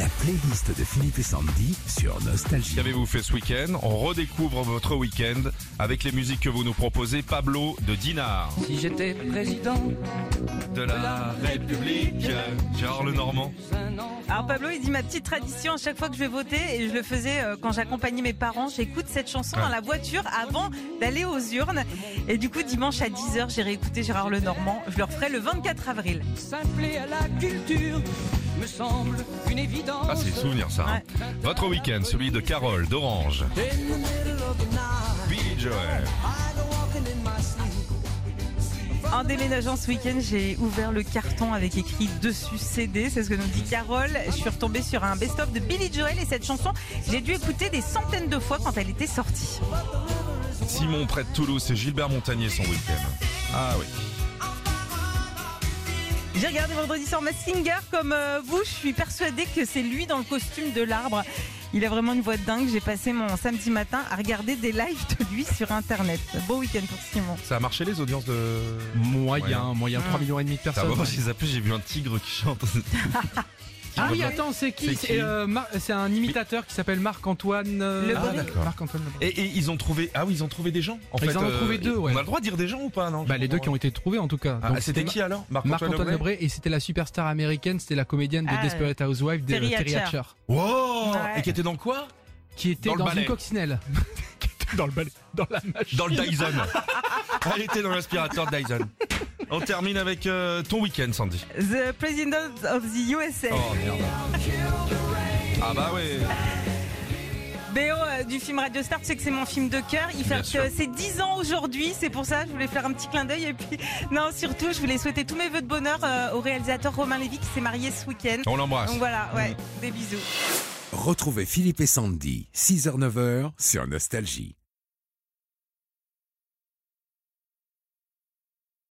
La playlist de Philippe et Sandy sur Nostalgie. Qu'avez-vous fait ce week-end? On redécouvre votre week-end avec les musiques que vous nous proposez. Pablo de Dinard. Si j'étais président De la République. Gérard Lenormand. Alors Pablo, il dit ma petite tradition à chaque fois que je vais voter et je le faisais euh, quand j'accompagnais mes parents. J'écoute cette chanson dans la voiture avant d'aller aux urnes. Et du coup, dimanche à 10h, j'irai écouter Gérard Lenormand. Je le referai le 24 avril. S'appeler à la culture me semble une évidence. Ah, c'est le souvenir ça. hein. Votre week-end, celui de Carole d'Orange. Billy Joel. En déménageant ce week-end, j'ai ouvert le carton avec écrit dessus CD. C'est ce que nous dit Carole. Je suis retombée sur un best-of de Billy Joel et cette chanson, j'ai dû écouter des centaines de fois quand elle était sortie. Simon près de Toulouse, c'est Gilbert Montagnier son week-end. Ah oui. J'ai regardé vendredi soir ma Singer comme euh, vous. Je suis persuadée que c'est lui dans le costume de l'arbre. Il a vraiment une voix de dingue. J'ai passé mon samedi matin à regarder des lives de lui sur Internet. Beau week-end pour Simon. Ça a marché les audiences de. Moyen, moyen, 3 millions et demi de Ça personnes. va, j'ai zappé, j'ai vu un tigre qui chante. Ah oui, attends, c'est qui C'est C'est qui euh, Mar- c'est un imitateur qui s'appelle Marc-Antoine. euh, Le ah, Brie. d'accord. Marc-Antoine Le Brie. Et, et ils ont trouvé. Ah oui, ils ont trouvé des gens. En Ils fait, en ont trouvé deux, ouais. On a le droit de dire des gens ou pas, non Bah, les deux qui ont été trouvés en tout cas. Ah, Donc, c'était qui alors Marc-Antoine Lebré et c'était la superstar américaine, c'était la comédienne de Ah, Desperate Housewives de Terry Terry Hatcher. Hatcher, Wow Ouais. Et qui était dans quoi? Qui était Dans dans, le une coccinelle. Qui était dans le balai, dans la machine. Dans le Dyson. Elle était dans l'aspirateur Dyson. On termine avec euh, ton week-end, Sandy. The President of the USA. Oh merde. Ah bah ouais. BO euh, du film Radio Star, tu sais que c'est mon film de cœur. Il fait euh, ses 10 ans aujourd'hui, c'est pour ça que je voulais faire un petit clin d'œil. Et puis, non, surtout, je voulais souhaiter tous mes vœux de bonheur euh, au réalisateur Romain Lévy qui s'est marié ce week-end. On l'embrasse. Donc voilà, ouais, des bisous. Retrouvez Philippe et Sandy, 6h-9h sur Nostalgie.